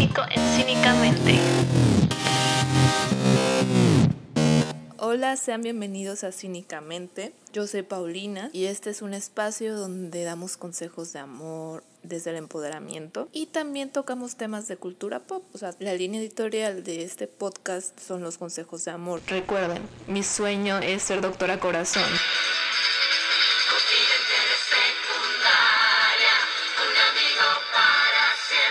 cínico en Cínicamente. Hola, sean bienvenidos a Cínicamente. Yo soy Paulina y este es un espacio donde damos consejos de amor desde el empoderamiento y también tocamos temas de cultura pop. O sea, la línea editorial de este podcast son los consejos de amor. Recuerden, mi sueño es ser doctora corazón.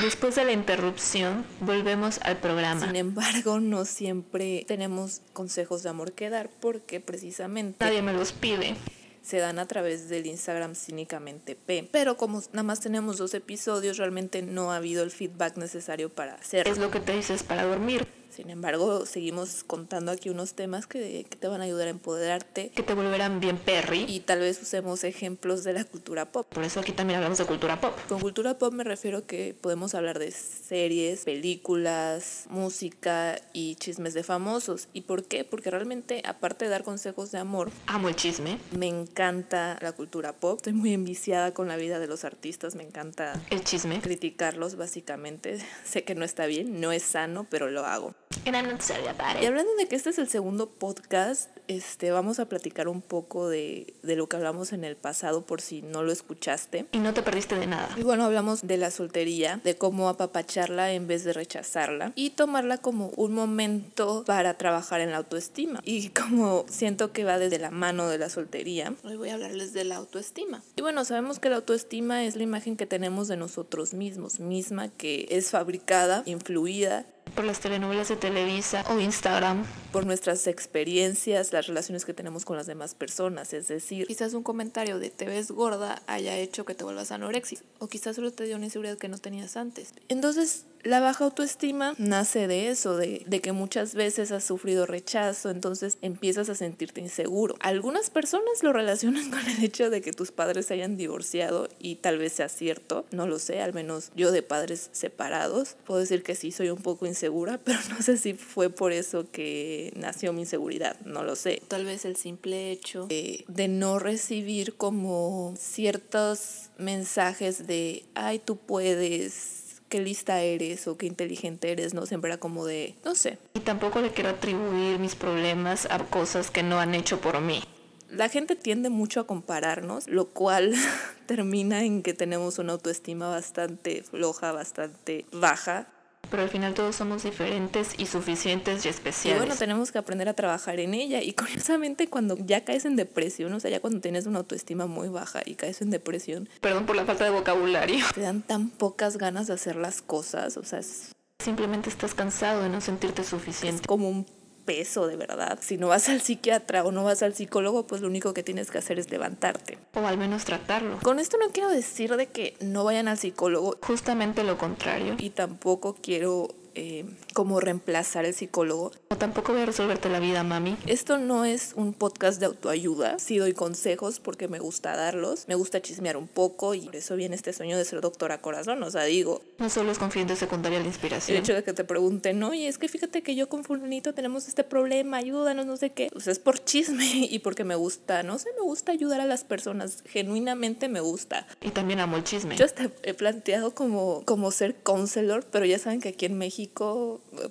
Después de la interrupción, volvemos al programa. Sin embargo, no siempre tenemos consejos de amor que dar porque precisamente Nadie me los pide. se dan a través del Instagram Cínicamente P. Pero como nada más tenemos dos episodios, realmente no ha habido el feedback necesario para hacerlo. Es lo que te dices para dormir, Sin embargo, seguimos contando aquí unos temas que, que te van a ayudar a empoderarte que te volverán bien perry. y tal vez usemos ejemplos de la cultura pop. Por eso aquí también hablamos de cultura pop. Con cultura pop me refiero que podemos hablar de series, películas, música y chismes de famosos. ¿Y por qué? Porque realmente, aparte de dar consejos de amor, Amo el chisme, me encanta la cultura pop. Estoy muy enviciada con la vida de los artistas, me encanta el chisme. criticarlos básicamente. Sé que no está bien, no es sano, pero lo hago. And I'm not sorry about Y hablando de que este es el segundo podcast, este, vamos a platicar un poco de, de lo que hablamos en el pasado por si no lo escuchaste. Y no te perdiste de nada. Y bueno, hablamos de la soltería, de cómo apapacharla en vez de rechazarla y tomarla como un momento para trabajar en la autoestima. Y como siento que va desde la mano de la soltería, hoy voy a hablarles de la autoestima. Y bueno, sabemos que la autoestima es la imagen que tenemos de nosotros mismos, misma que es fabricada, influida Por las telenovelas de Televisa o Instagram. por nuestras experiencias, las relaciones que tenemos con las demás personas. Es decir, quizás un comentario de te ves gorda haya hecho que te vuelvas anoréxica. O quizás solo te dio una inseguridad que no tenías antes. Entonces, la baja autoestima nace de eso, de, de que muchas veces has sufrido rechazo, entonces empiezas a sentirte inseguro. Algunas personas lo relacionan con el hecho de que tus padres se hayan divorciado y tal vez sea cierto, no lo sé, al menos yo de padres separados. Puedo decir que sí soy un poco insegura, pero no sé si fue por eso que nació mi inseguridad, no lo sé. Tal vez el simple hecho de, de no recibir como ciertos mensajes de, ay, tú puedes, qué lista eres o qué inteligente eres, no siempre era como de, no sé. Y tampoco le quiero atribuir mis problemas a cosas que no han hecho por mí. La gente tiende mucho a compararnos, lo cual termina en que tenemos una autoestima bastante floja, bastante baja. Pero al final todos somos diferentes y suficientes y Y especiales. bueno, tenemos que aprender a trabajar en ella. Y curiosamente, cuando ya caes en depresión, o sea, ya cuando tienes una autoestima muy baja y caes en depresión, Perdón por la falta de vocabulario. te dan tan pocas ganas de hacer las cosas. O sea, es, Simplemente estás cansado de no sentirte es suficiente. como un peso de verdad. Si no vas al psiquiatra o no vas al psicólogo, pues lo único que tienes que hacer es levantarte. O al menos tratarlo. Con esto no quiero decir de que no vayan al psicólogo Justamente lo contrario. y tampoco quiero eh, como reemplazar el psicólogo. O tampoco voy a resolverte la vida, mami. Esto no es un podcast de autoayuda. Sí doy consejos porque me gusta darlos. Me gusta chismear un poco y por eso viene este sueño de ser doctora corazón. O sea, digo, No solo es confidente secundaria el inspiración. hecho de que te pregunten, oye, es que fíjate que yo con fulanito tenemos este problema, ayúdanos, no sé qué. Pues es por chisme y porque me gusta, no sé, me gusta ayudar a las personas. Genuinamente me gusta. Y también amo el chisme. Yo hasta he planteado como, como ser counselor, pero ya saben que aquí en México,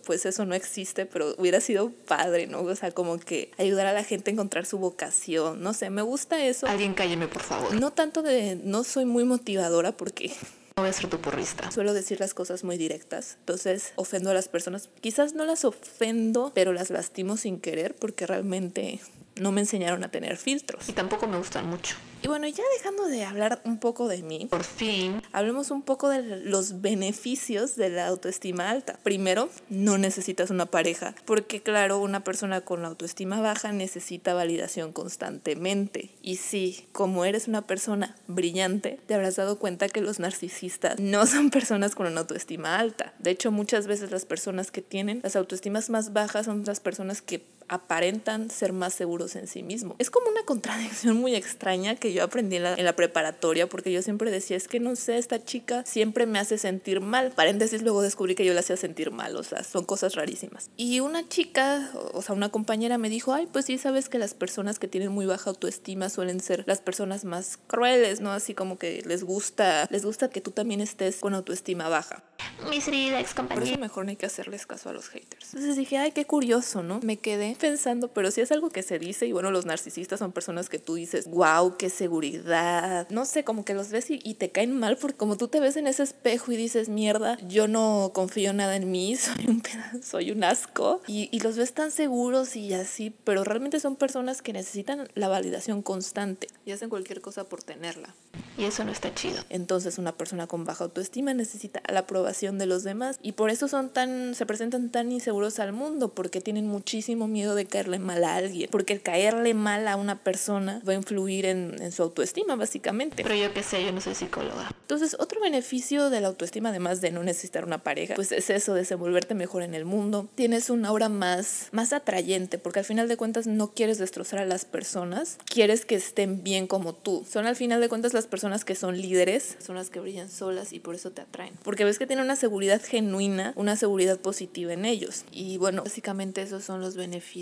pues eso no existe, pero hubiera sido padre, ¿no? O sea, como que ayudar a la gente a encontrar su vocación, no sé, me gusta eso. Alguien cálleme, por favor. No tanto de, no soy muy motivadora porque No voy a ser tu porrista. suelo decir las cosas muy directas, entonces ofendo a las personas. Quizás no las ofendo, pero las lastimo sin querer porque realmente no me enseñaron a tener filtros. Y tampoco me gustan mucho. Y bueno, ya dejando de hablar un poco de mí, Por fin, Hablemos un poco de los beneficios de la autoestima alta. Primero, no necesitas una pareja, porque claro, una persona con la autoestima baja necesita validación constantemente. Y sí, como eres una persona brillante, te habrás dado cuenta que los narcisistas no son personas con una autoestima alta. De hecho, muchas veces las personas que tienen las autoestimas más bajas son las personas que aparentan ser más seguros en sí mismos. Es como una contradicción muy extraña que yo aprendí en la, en la preparatoria porque yo siempre decía, es que no sé, esta chica siempre me hace sentir mal. Paréntesis, luego descubrí que yo la hacía sentir mal, o sea, son cosas rarísimas. Y una chica, o sea, una compañera me dijo, ay, pues sí, sabes que las personas que tienen muy baja autoestima suelen ser las personas más crueles, ¿no? Así como que les gusta, les gusta que tú también estés con autoestima baja. Mis querida ex Por eso mejor no hay que hacerles caso a los haters. Entonces dije, ay, qué curioso, ¿no? Me quedé pensando, pero si es algo que se dice, y bueno, los narcisistas son personas que tú dices, wow, qué seguridad. No sé, como que los ves y, y te caen mal porque como tú te ves en ese espejo y dices, mierda, yo no confío nada en mí, soy un pedazo, soy un asco. Y, y los ves tan seguros y así, pero realmente son personas que necesitan la validación constante y hacen cualquier cosa por tenerla. Y eso no está chido. Entonces una persona con baja autoestima necesita la aprobación de los demás y por eso son tan se presentan tan inseguros al mundo porque tienen muchísimo miedo de caerle mal a alguien, porque el caerle mal a una persona va a influir en, en su autoestima básicamente. Pero yo qué sé, yo no soy psicóloga. Entonces, otro beneficio de la autoestima además de no necesitar una pareja, pues es eso, desenvolverte mejor en el mundo. Tienes una aura más más atrayente porque al final de cuentas no quieres destrozar a las personas, quieres que estén bien como tú. Son al final de cuentas las personas que son líderes, son las que brillan solas y por eso te atraen. Porque ves que tienen una seguridad genuina, una seguridad positiva en ellos. Y bueno, básicamente esos son los beneficios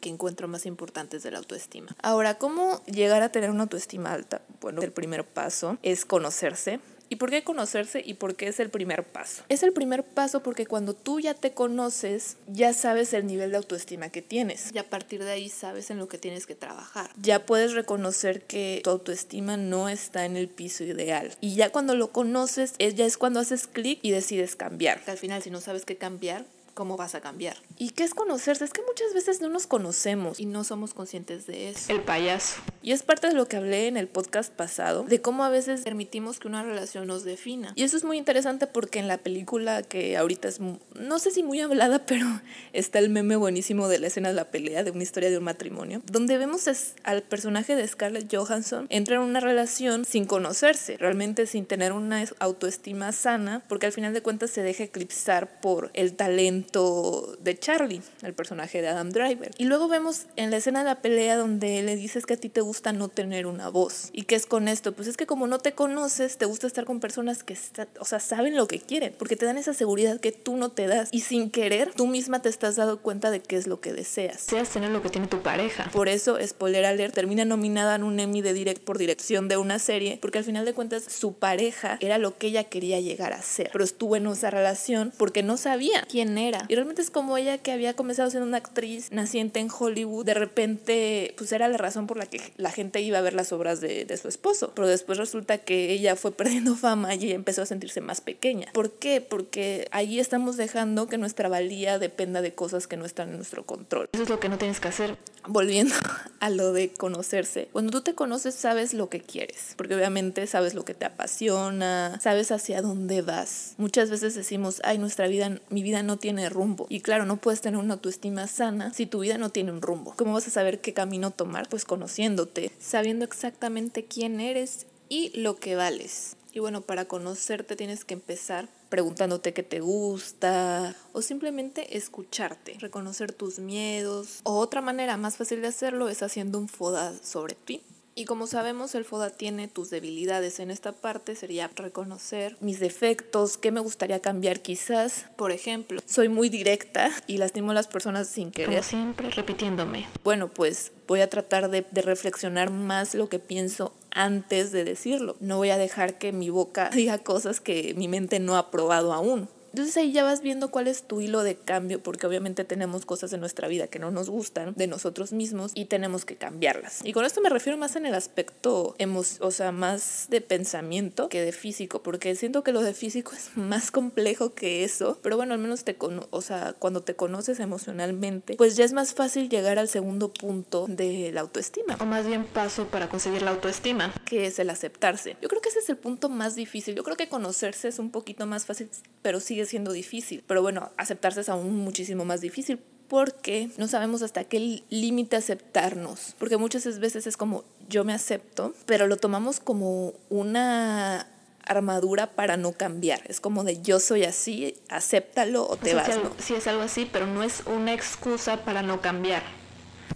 que encuentro más importantes de la autoestima. Ahora, ¿cómo llegar a tener una autoestima alta? Bueno, el primer paso es conocerse, ¿Y por qué conocerse y por qué es el primer paso? Es el primer paso porque cuando tú ya te conoces, ya sabes el nivel de autoestima que tienes. Y a partir de ahí sabes en lo que tienes que trabajar. Ya puedes reconocer que tu autoestima no está en el piso ideal. Y ya cuando lo conoces, es, ya es cuando haces clic y decides cambiar. al final, si no sabes qué cambiar, cómo vas a cambiar. ¿Y qué es conocerse? Es que muchas veces no nos conocemos y no somos conscientes de eso. El payaso. Y es parte de lo que hablé en el podcast pasado, de cómo a veces permitimos que una relación nos defina. Y eso es muy interesante porque en la película que ahorita es, no sé si muy hablada, pero está el meme buenísimo de la escena de la pelea, de una historia de un matrimonio, donde vemos al personaje de Scarlett Johansson entrar en una relación sin conocerse, realmente sin tener una autoestima sana, porque al final de cuentas se deja eclipsar por el talento de Charlie, el personaje de Adam Driver. Y luego vemos en la escena de la pelea donde le dices que a ti te gusta no tener una voz. ¿Y qué es con esto? Pues es que como no te conoces, te gusta estar con personas que o sea, saben lo que quieren, porque te dan esa seguridad que tú no te das. Y sin querer, tú misma te estás dando cuenta de qué es lo que deseas. Deseas tener lo que tiene tu pareja. Por eso, spoiler alert, termina nominada en un Emmy de direct por dirección de una serie, porque al final de cuentas su pareja era lo que ella quería llegar a ser. Pero estuvo en esa relación porque no sabía quién era y realmente es como ella que había comenzado siendo una actriz naciente en Hollywood, de repente pues era la razón por la que la gente iba a ver las obras de, de su esposo. Pero después resulta que ella fue perdiendo fama y empezó a sentirse más pequeña. ¿Por qué? Porque ahí estamos dejando que nuestra valía dependa de cosas que no están en nuestro control. Eso es lo que no tienes que hacer. Volviendo a lo de conocerse. Cuando tú te conoces sabes lo que quieres, porque obviamente sabes lo que te apasiona, sabes hacia dónde vas. Muchas veces decimos, ay, nuestra vida, mi vida no tiene rumbo. Y claro, no puedes tener una autoestima sana si tu vida no tiene un rumbo. ¿Cómo vas a saber qué camino tomar? Pues conociéndote, sabiendo exactamente quién eres y lo que vales. Y bueno, para conocerte tienes que empezar preguntándote qué te gusta o simplemente escucharte, reconocer tus miedos. O otra manera más fácil de hacerlo es haciendo un FODA sobre ti. Y como sabemos, el FODA tiene tus debilidades. En esta parte sería reconocer mis defectos, qué me gustaría cambiar quizás. Por ejemplo, soy muy directa y lastimo a las personas sin querer. Como siempre, repitiéndome. Bueno, pues voy a tratar de, de, reflexionar más lo que pienso antes de decirlo. No voy a dejar que mi boca diga cosas que mi mente no ha probado aún. Entonces ahí ya vas viendo cuál es tu hilo de cambio, porque obviamente tenemos cosas en nuestra vida que no nos gustan de nosotros mismos y tenemos que cambiarlas. Y con esto me refiero más en el aspecto, o sea, más de pensamiento que de físico, porque siento que lo de físico es más complejo que eso, pero bueno, al menos te o sea, cuando te conoces emocionalmente, pues ya es más fácil llegar al segundo punto de la autoestima. O más bien paso para conseguir la autoestima. Que es el aceptarse. Yo creo que ese es el punto más difícil. Yo creo que conocerse es un poquito más fácil, pero sigue siendo difícil. Pero bueno, aceptarse es aún muchísimo más difícil porque no sabemos hasta qué límite aceptarnos. Porque muchas veces es como yo me acepto, pero lo tomamos como una armadura para no cambiar. Es como de yo soy así, acéptalo o te vas. Si, sí es algo así, pero no es una excusa para no cambiar.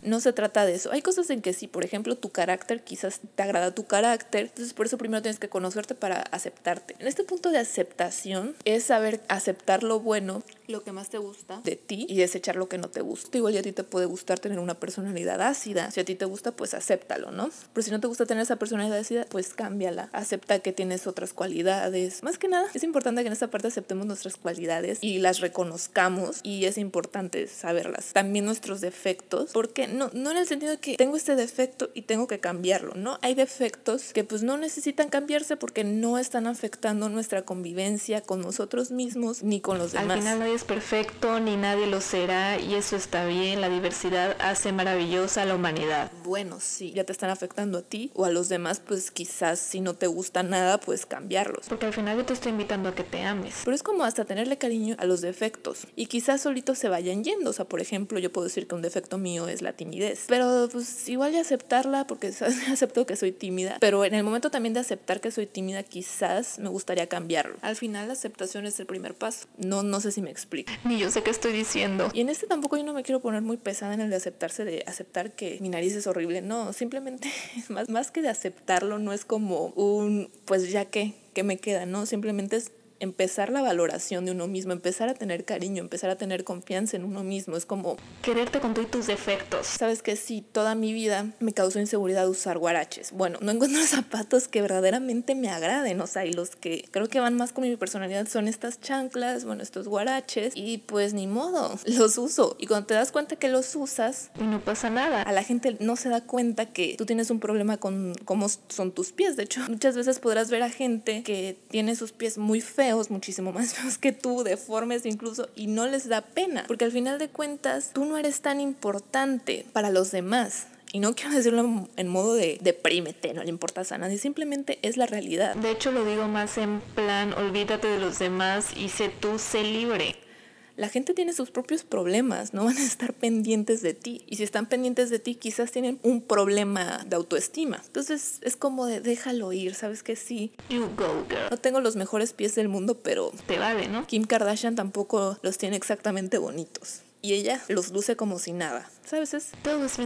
No se trata de eso. Hay cosas en que sí, por ejemplo, tu carácter, quizás te agrada tu carácter, entonces por eso primero tienes que conocerte para aceptarte. En este punto de aceptación es saber aceptar lo bueno, lo que más te gusta de ti y desechar lo que no te gusta. Igual ya a ti te puede gustar tener una personalidad ácida. Si a ti te gusta, pues acéptalo, ¿no? Pero si no te gusta tener esa personalidad ácida, pues cámbiala. Acepta que tienes otras cualidades. Más que nada, es importante que en esta parte aceptemos nuestras cualidades y las reconozcamos y es importante saberlas. También nuestros defectos, porque no, no en el sentido de que tengo este defecto y tengo que cambiarlo, ¿no? Hay defectos que pues no necesitan cambiarse porque no están afectando nuestra convivencia con nosotros mismos ni con los demás. Al final nadie es perfecto ni nadie lo será y eso está bien, la diversidad hace maravillosa a la humanidad. Bueno, sí, ya te están afectando a ti o a los demás, pues quizás si no te gusta nada, pues cambiarlos. Porque al final yo te estoy invitando a que te ames. Pero es como hasta tenerle cariño a los defectos y quizás solitos se vayan yendo, o sea, por ejemplo, yo puedo decir que un defecto mío es la timidez. Pero pues igual de aceptarla porque acepto que soy tímida. Pero en el momento también de aceptar que soy tímida quizás me gustaría cambiarlo. Al final la aceptación es el primer paso. No, no sé si me explico. Ni yo sé qué estoy diciendo. Y en este tampoco yo no me quiero poner muy pesada en el de aceptarse, de aceptar que mi nariz es horrible. No, simplemente más, más que de aceptarlo no es como un pues ya que, ¿qué me queda? No, simplemente es empezar la valoración de uno mismo, empezar a tener cariño, empezar a tener confianza en uno mismo. Es como quererte con todos tus defectos. Sabes que sí, toda mi vida me causó inseguridad usar guaraches. Bueno, no encuentro zapatos que verdaderamente me agraden, o sea, y los que creo que van más con mi personalidad son estas chanclas, bueno, estos guaraches, y pues ni modo, los uso. Y cuando te das cuenta que los usas, y no pasa nada. A la gente no se da cuenta que tú tienes un problema con cómo son tus pies. De hecho, muchas veces podrás ver a gente que tiene sus pies muy feos muchísimo más feos que tú, deformes incluso, y no les da pena, porque al final de cuentas tú no eres tan importante para los demás. Y no quiero decirlo en modo de deprímete, no le importas a nadie, simplemente es la realidad. De hecho lo digo más en plan, olvídate de los demás y sé tú, sé libre la gente tiene sus propios problemas, no van a estar pendientes de ti. Y si están pendientes de ti, quizás tienen un problema de autoestima. Entonces es como de déjalo ir, ¿sabes que sí? You go, girl. No tengo los mejores pies del mundo, pero... Te vale, ¿no? Kim Kardashian tampoco los tiene exactamente bonitos. Y ella los luce como si nada. ¿Sabes? Es todo es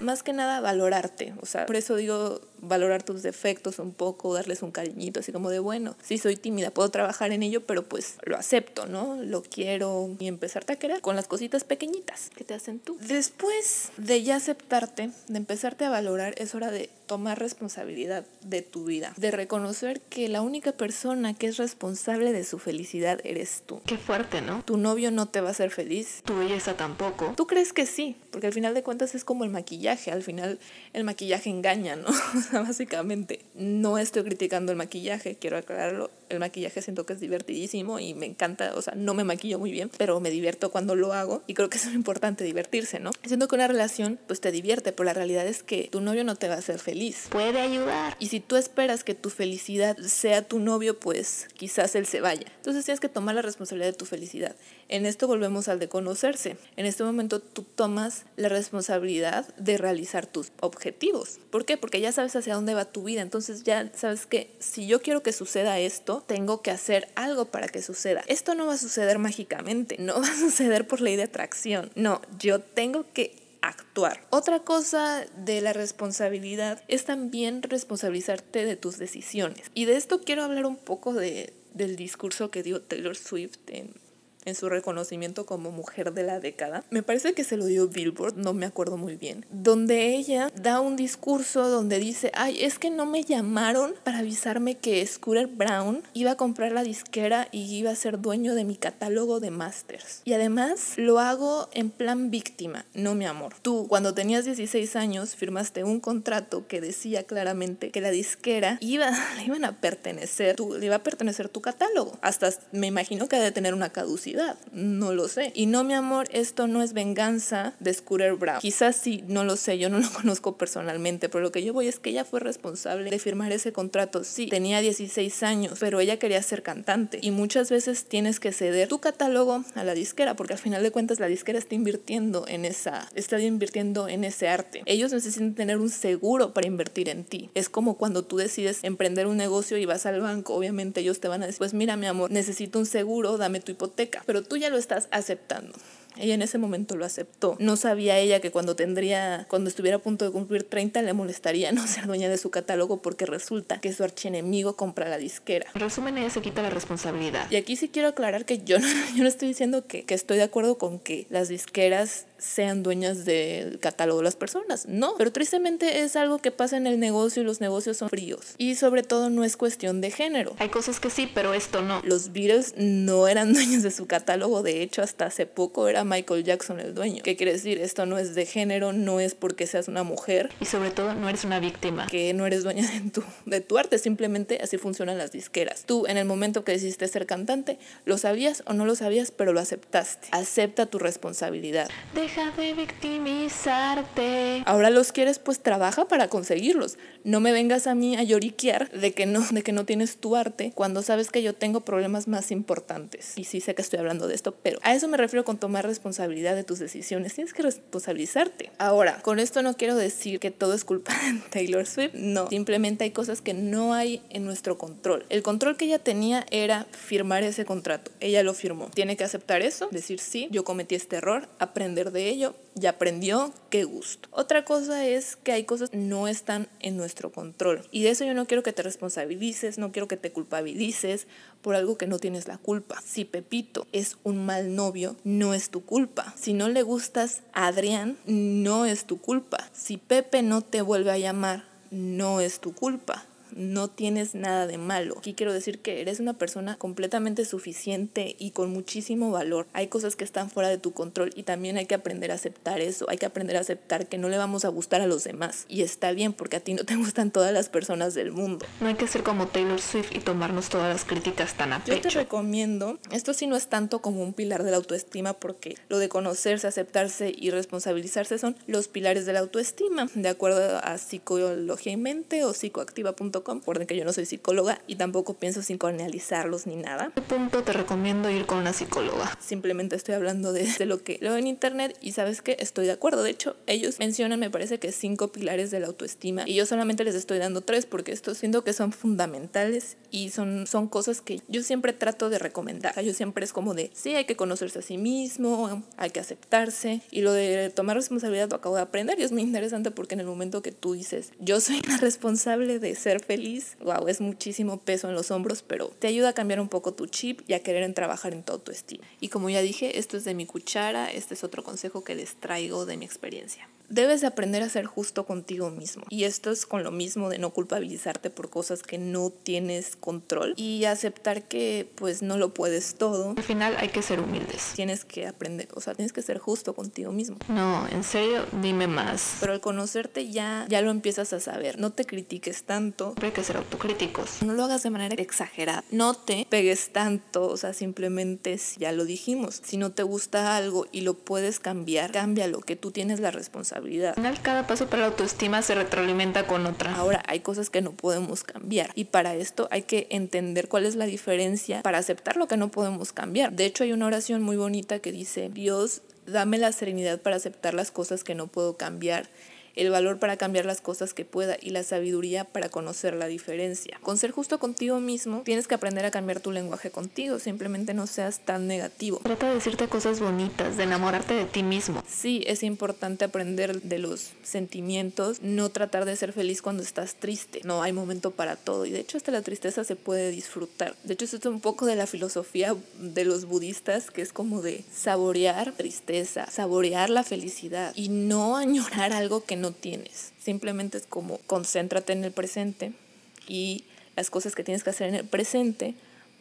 Más que nada valorarte. O sea, por eso digo valorar tus defectos un poco, darles un cariñito, así como de, bueno, sí soy tímida, puedo trabajar en ello, pero pues lo acepto, ¿no? Lo quiero y empezarte a querer con las cositas pequeñitas que te hacen tú. Después de ya aceptarte, de empezarte a valorar, es hora de tomar responsabilidad de tu vida, de reconocer que la única persona que es responsable de su felicidad eres tú. Qué fuerte, ¿no? Tu novio no te va a hacer feliz. Tu belleza tampoco. Tú crees que sí, porque al final de cuentas es como el maquillaje, al final el maquillaje engaña, ¿no? básicamente. No estoy criticando el maquillaje, quiero aclararlo. El maquillaje siento que es divertidísimo y me encanta, o sea, no me maquillo muy bien, pero me divierto cuando lo hago y creo que es muy importante divertirse, ¿no? Siento que una relación pues te divierte, pero la realidad es que tu novio no te va a hacer feliz. Puede ayudar. Y si tú esperas que tu felicidad sea tu novio, pues quizás él se vaya. Entonces tienes que tomar la responsabilidad de tu felicidad. En esto volvemos al de conocerse. En este momento tú tomas la responsabilidad de realizar tus objetivos. ¿Por qué? Porque ya sabes hacia dónde va tu vida. Entonces ya sabes que si yo quiero que suceda esto, tengo que hacer algo para que suceda. Esto no va a suceder mágicamente, no va a suceder por ley de atracción. No, yo tengo que actuar. Otra cosa de la responsabilidad es también responsabilizarte de tus decisiones. Y de esto quiero hablar un poco de, del discurso que dio Taylor Swift en en su reconocimiento como mujer de la década. Me parece que se lo dio Billboard, no me acuerdo muy bien, donde ella da un discurso donde dice, ay, es que no me llamaron para avisarme que Scooter Brown iba a comprar la disquera y iba a ser dueño de mi catálogo de masters. Y además lo hago en plan víctima, no mi amor. Tú, cuando tenías 16 años, firmaste un contrato que decía claramente que la disquera iba, le iban a pertenecer, le iba a pertenecer tu catálogo. Hasta me imagino que ha de tener una caducidad no lo sé. Y no, mi amor, esto no es venganza de Scooter Brown. Quizás sí, no lo sé, yo no lo conozco personalmente, pero lo que yo voy es que ella fue responsable de firmar ese contrato. Sí, tenía 16 años, pero ella quería ser cantante. Y muchas veces tienes que ceder tu catálogo a la disquera, porque al final de cuentas la disquera está invirtiendo en esa, está invirtiendo en ese arte. Ellos necesitan tener un seguro para invertir en ti. Es como cuando tú decides emprender un negocio y vas al banco, obviamente ellos te van a decir, pues mira mi amor, necesito un seguro, dame tu hipoteca, pero tú ya lo estás aceptando. Ella en ese momento lo aceptó. No sabía ella que cuando tendría, cuando estuviera a punto de cumplir 30 le molestaría no ser dueña de su catálogo porque resulta que su archienemigo compra la disquera. En resumen, ella se quita la responsabilidad. Y aquí sí quiero aclarar que yo no, yo no estoy diciendo que, que estoy de acuerdo con que las disqueras sean dueñas del catálogo de las personas. No, pero tristemente es algo que pasa en el negocio y los negocios son fríos. Y sobre todo no es cuestión de género. Hay cosas que sí, pero esto no. Los Beatles no eran dueños de su catálogo, de hecho hasta hace poco era Michael Jackson el dueño. ¿Qué quiere decir? Esto no es de género, no es porque seas una mujer. Y sobre todo no eres una víctima. Que no eres dueña de tu, de tu arte, simplemente así funcionan las disqueras. Tú en el momento que decidiste ser cantante, lo sabías o no lo sabías, pero lo aceptaste. Acepta tu responsabilidad. Deja de victimizarte. Ahora los quieres, pues trabaja para conseguirlos. No me vengas a mí a lloriquear de que no, de que no tienes tu arte cuando sabes que yo tengo problemas más importantes. Y sí sé que estoy hablando de esto, pero a eso me refiero con tomar responsabilidad de tus decisiones. Tienes que responsabilizarte. Ahora, con esto no quiero decir que todo es culpa de Taylor Swift. No, simplemente hay cosas que no hay en nuestro control. El control que ella tenía era firmar ese contrato. Ella lo firmó. Tiene que aceptar eso, decir sí, yo cometí este error, aprender de ello ya aprendió, qué gusto. Otra cosa es que hay cosas que no están en nuestro control. Y de eso yo no quiero que te responsabilices, no quiero que te culpabilices por algo que no tienes la culpa. Si Pepito es un mal novio, no es tu culpa. Si no le gustas a Adrián, no es tu culpa. Si Pepe no te vuelve a llamar, no es tu culpa no tienes nada de malo. Aquí quiero decir que eres una persona completamente suficiente y con muchísimo valor. Hay cosas que están fuera de tu control y también hay que aprender a aceptar eso. Hay que aprender a aceptar que no le vamos a gustar a los demás. Y está bien porque a ti no te gustan todas las personas del mundo. No hay que ser como Taylor Swift y tomarnos todas las críticas tan a pecho. Yo te recomiendo, esto sí no es tanto como un pilar de la autoestima porque lo de conocerse, aceptarse y responsabilizarse son los pilares de la autoestima, de acuerdo a psicología y mente o psicoactiva.com Recuerden que yo no soy psicóloga y tampoco pienso psicoanalizarlos ni nada. ¿Qué punto te recomiendo ir con una psicóloga? Simplemente estoy hablando de, lo que leo en internet y sabes que estoy de acuerdo. De hecho, ellos mencionan, me parece que cinco pilares de la autoestima y yo solamente les estoy dando tres porque esto siento que son fundamentales y son, son cosas que yo siempre trato de recomendar. yo siempre es como de, sí, hay que conocerse a sí mismo, hay que aceptarse y lo de tomar responsabilidad lo acabo de aprender y es muy interesante porque en el momento que tú dices, yo soy la responsable de ser feliz, feliz, wow, es muchísimo peso en los hombros, pero te ayuda a cambiar un poco tu chip y a querer en trabajar en todo tu estilo. Y como ya dije, esto es de mi cuchara, este es otro consejo que les traigo de mi experiencia debes aprender a ser justo contigo mismo. Y esto es con lo mismo de no culpabilizarte por cosas que no tienes control y aceptar que pues no lo puedes todo. Al final hay que ser humildes. Tienes que aprender, o sea, tienes que ser justo contigo mismo. No, en serio, dime más. Pero al conocerte ya ya lo empiezas a saber. No te critiques tanto. Hay que ser autocríticos. No lo hagas de manera exagerada. No te pegues tanto, o sea, simplemente ya lo dijimos. Si no te gusta algo y lo puedes cambiar, cámbialo, que tú tienes la responsabilidad al final, cada paso para la autoestima se retroalimenta con otra. Ahora, hay cosas que no podemos cambiar y para esto hay que entender cuál es la diferencia para aceptar lo que no podemos cambiar. De hecho, hay una oración muy bonita que dice, Dios, dame la serenidad para aceptar las cosas que no puedo cambiar el valor para cambiar las cosas que pueda y la sabiduría para conocer la diferencia. Con ser justo contigo mismo, tienes que aprender a cambiar tu lenguaje contigo, simplemente no seas tan negativo. Trata de decirte cosas bonitas, de enamorarte de ti mismo. Sí, es importante aprender de los sentimientos, no tratar de ser feliz cuando estás triste. No hay momento para todo y de hecho hasta la tristeza se puede disfrutar. De hecho, esto es un poco de la filosofía de los budistas, que es como de saborear tristeza, saborear la felicidad y no añorar algo que no no tienes. Simplemente es como concéntrate en el presente y las cosas que tienes que hacer en el presente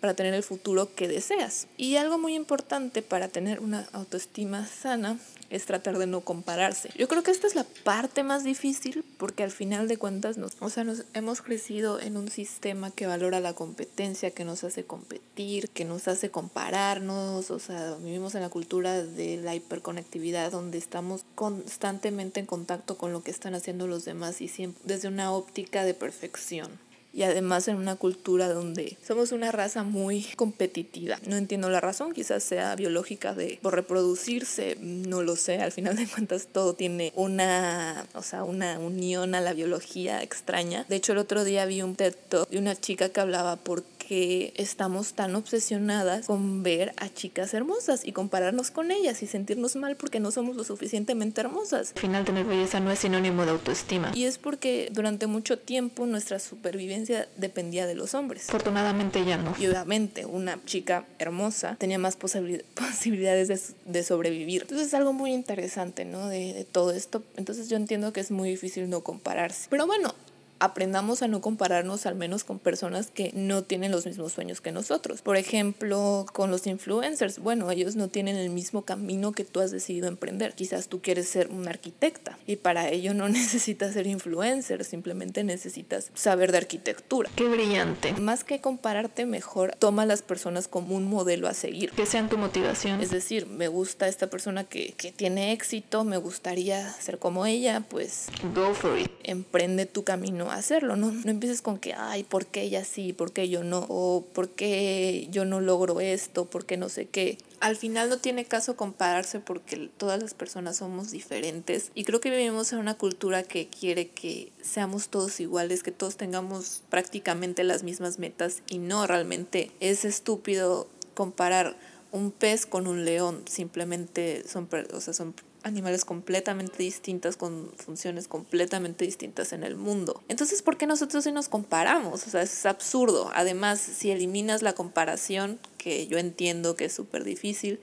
para tener el futuro que deseas. Y algo muy importante para tener una autoestima sana es tratar de no compararse. Yo creo que esta es la parte más difícil porque al final de cuentas nos, o sea, nos hemos crecido en un sistema que valora la competencia, que nos hace competir, que nos hace compararnos, o sea, vivimos en la cultura de la hiperconectividad donde estamos constantemente en contacto con lo que están haciendo los demás y desde una óptica de perfección y además en una cultura donde somos una raza muy competitiva. No entiendo la razón, quizás sea biológica de por reproducirse, no lo sé, al final de cuentas todo tiene una, o sea, una unión a la biología extraña. De hecho, el otro día vi un TED de una chica que hablaba por que estamos tan obsesionadas con ver a chicas hermosas y compararnos con ellas y sentirnos mal porque no somos lo suficientemente hermosas. Al final tener belleza no es sinónimo de autoestima. Y es porque durante mucho tiempo nuestra supervivencia dependía de los hombres. Afortunadamente ya no. Y obviamente una chica hermosa tenía más posibilidades de, de, sobrevivir. Entonces es algo muy interesante, ¿no? De, de todo esto. Entonces yo entiendo que es muy difícil no compararse. Pero bueno, aprendamos a no compararnos al menos con personas que no tienen los mismos sueños que nosotros. Por ejemplo, con los influencers, bueno, ellos no tienen el mismo camino que tú has decidido emprender. Quizás tú quieres ser una arquitecta y para ello no necesitas ser influencer, simplemente necesitas saber de arquitectura. Qué brillante. Más que compararte, mejor toma a las personas como un modelo a seguir. Que sean tu motivación. Es decir, me gusta esta persona que, que tiene éxito, me gustaría ser como ella, pues... Go for it. Emprende tu camino hacerlo, ¿no? No empieces con que, ay, ¿por qué ella sí? ¿Por qué yo no? O ¿por qué yo no logro esto? ¿Por qué no sé qué? Al final no tiene caso compararse porque todas las personas somos diferentes y creo que vivimos en una cultura que quiere que seamos todos iguales, que todos tengamos prácticamente las mismas metas y no realmente es estúpido comparar un pez con un león, simplemente son, o sea, son animales completamente distintas, con funciones completamente distintas en el mundo. Entonces, ¿por qué nosotros sí nos comparamos? O sea, es absurdo. Además, si eliminas la comparación, que yo entiendo que es súper difícil,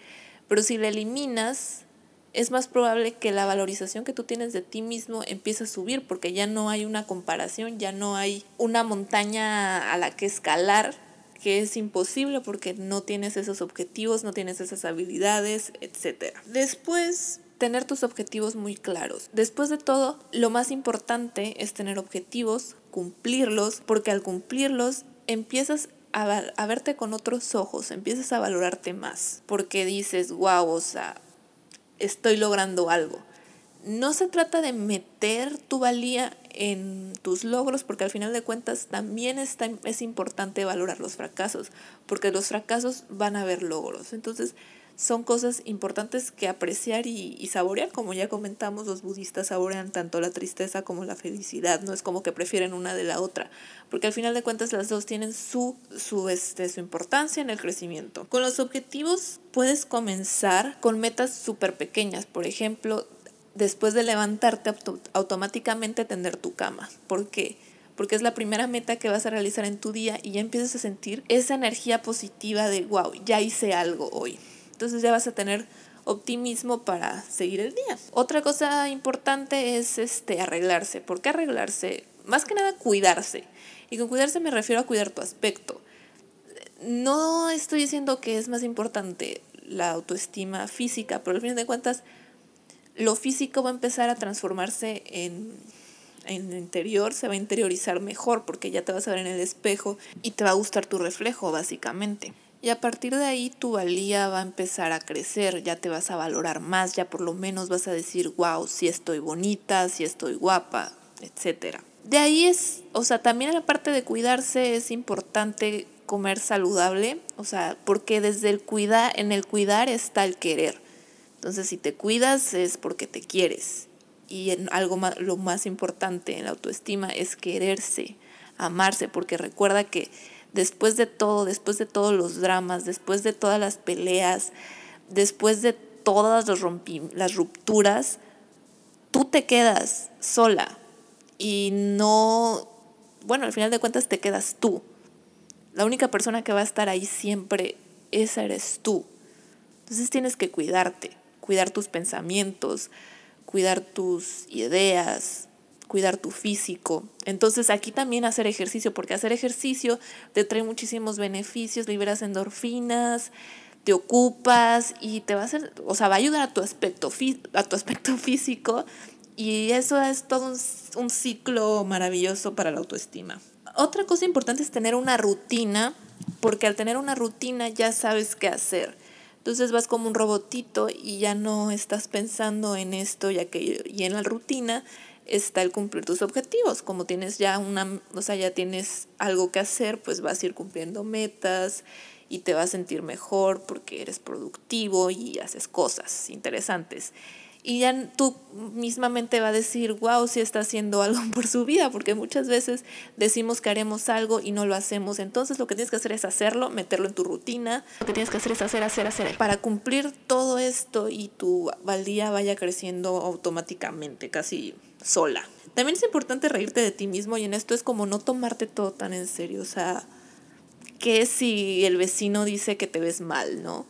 pero si la eliminas, es más probable que la valorización que tú tienes de ti mismo empiece a subir, porque ya no hay una comparación, ya no hay una montaña a la que escalar que es imposible porque no tienes esos objetivos, no tienes esas habilidades, etc. Después tener tus objetivos muy claros. Después de todo, lo más importante es tener objetivos, cumplirlos, porque al cumplirlos empiezas a, verte con otros ojos, empiezas a valorarte más, porque dices, wow, o sea, estoy logrando algo. No se trata de meter tu valía en tus logros, porque al final de cuentas también está, es importante valorar los fracasos, porque los fracasos van a haber logros. Entonces, son cosas importantes que apreciar y, saborear, como ya comentamos, los budistas saborean tanto la tristeza como la felicidad, no es como que prefieren una de la otra, porque al final de cuentas las dos tienen su, su, este, su importancia en el crecimiento. Con los objetivos puedes comenzar con metas súper pequeñas, por ejemplo, después de levantarte automáticamente tender tu cama, ¿por qué? porque es la primera meta que vas a realizar en tu día y ya empiezas a sentir esa energía positiva de, wow, ya hice algo hoy. Entonces ya vas a tener optimismo para seguir el día. Otra cosa importante es este arreglarse. ¿Por qué arreglarse? Más que nada cuidarse. Y con cuidarse me refiero a cuidar tu aspecto. No estoy diciendo que es más importante la autoestima física, pero al fin de cuentas lo físico va a empezar a transformarse en en el interior se va a interiorizar mejor porque ya te vas a ver en el espejo y te va a gustar tu reflejo básicamente. Y a partir de ahí tu valía va a empezar a crecer, ya te vas a valorar más, ya por lo menos vas a decir, wow, si estoy bonita, si estoy guapa, etc. De ahí es, o sea, también la parte de cuidarse es importante comer saludable, o sea, porque desde el cuidar, en el cuidar está el querer. Entonces, si te cuidas es porque te quieres. Y algo más, lo más importante en la autoestima es quererse, amarse, porque recuerda que después de todo, después de todos los dramas, después de todas las peleas, después de todas las rupturas, tú te quedas sola y no, bueno, al final de cuentas te quedas tú. La única persona que va a estar ahí siempre, esa eres tú. Entonces tienes que cuidarte, cuidar tus pensamientos, cuidar tus ideas, cuidar tu físico. Entonces aquí también hacer ejercicio, porque hacer ejercicio te trae muchísimos beneficios, liberas endorfinas, te ocupas y te va a hacer, o sea, va a ayudar a tu aspecto, a tu aspecto físico y eso es todo un, ciclo maravilloso para la autoestima. Otra cosa importante es tener una rutina, porque al tener una rutina ya sabes qué hacer. Entonces vas como un robotito y ya no estás pensando en esto ya que y en la rutina está el cumplir tus objetivos. Como tienes ya una, o sea, ya tienes algo que hacer, pues vas a ir cumpliendo metas y te vas a sentir mejor porque eres productivo y haces cosas interesantes y ya tú mismamente va a decir, wow, si está haciendo algo por su vida, porque muchas veces decimos que haremos algo y no lo hacemos. Entonces lo que tienes que hacer es hacerlo, meterlo en tu rutina. Lo que tienes que hacer es hacer, hacer, hacer. Para cumplir todo esto y tu valía vaya creciendo automáticamente, casi sola. También es importante reírte de ti mismo y en esto es como no tomarte todo tan en serio. O sea, ¿qué si el vecino dice que te ves mal, no?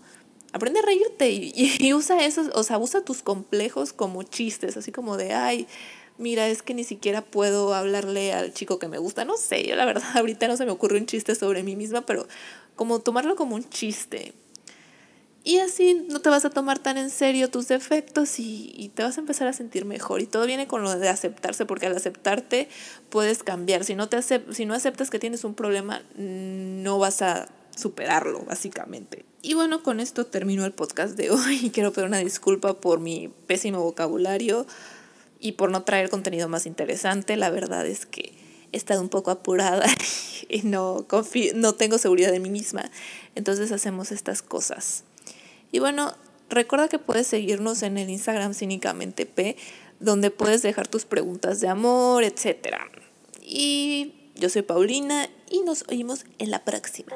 aprende a reírte y, usa esos, o sea, usa tus complejos como chistes, así como de, ay, mira, es que ni siquiera puedo hablarle al chico que me gusta, no sé, yo la verdad ahorita no se me ocurre un chiste sobre mí misma, pero como tomarlo como un chiste. Y así no te vas a tomar tan en serio tus defectos y, te vas a empezar a sentir mejor. Y todo viene con lo de aceptarse, porque al aceptarte puedes cambiar. Si no, te si no aceptas que tienes un problema, no vas a superarlo, básicamente. Y bueno, con esto termino el podcast de hoy quiero pedir una disculpa por mi pésimo vocabulario y por no traer contenido más interesante. La verdad es que he estado un poco apurada y no, no tengo seguridad de mí misma. Entonces hacemos estas cosas. Y bueno, recuerda que puedes seguirnos en el Instagram cínicamente P, donde puedes dejar tus preguntas de amor, etc. Y yo soy Paulina y nos oímos en la próxima.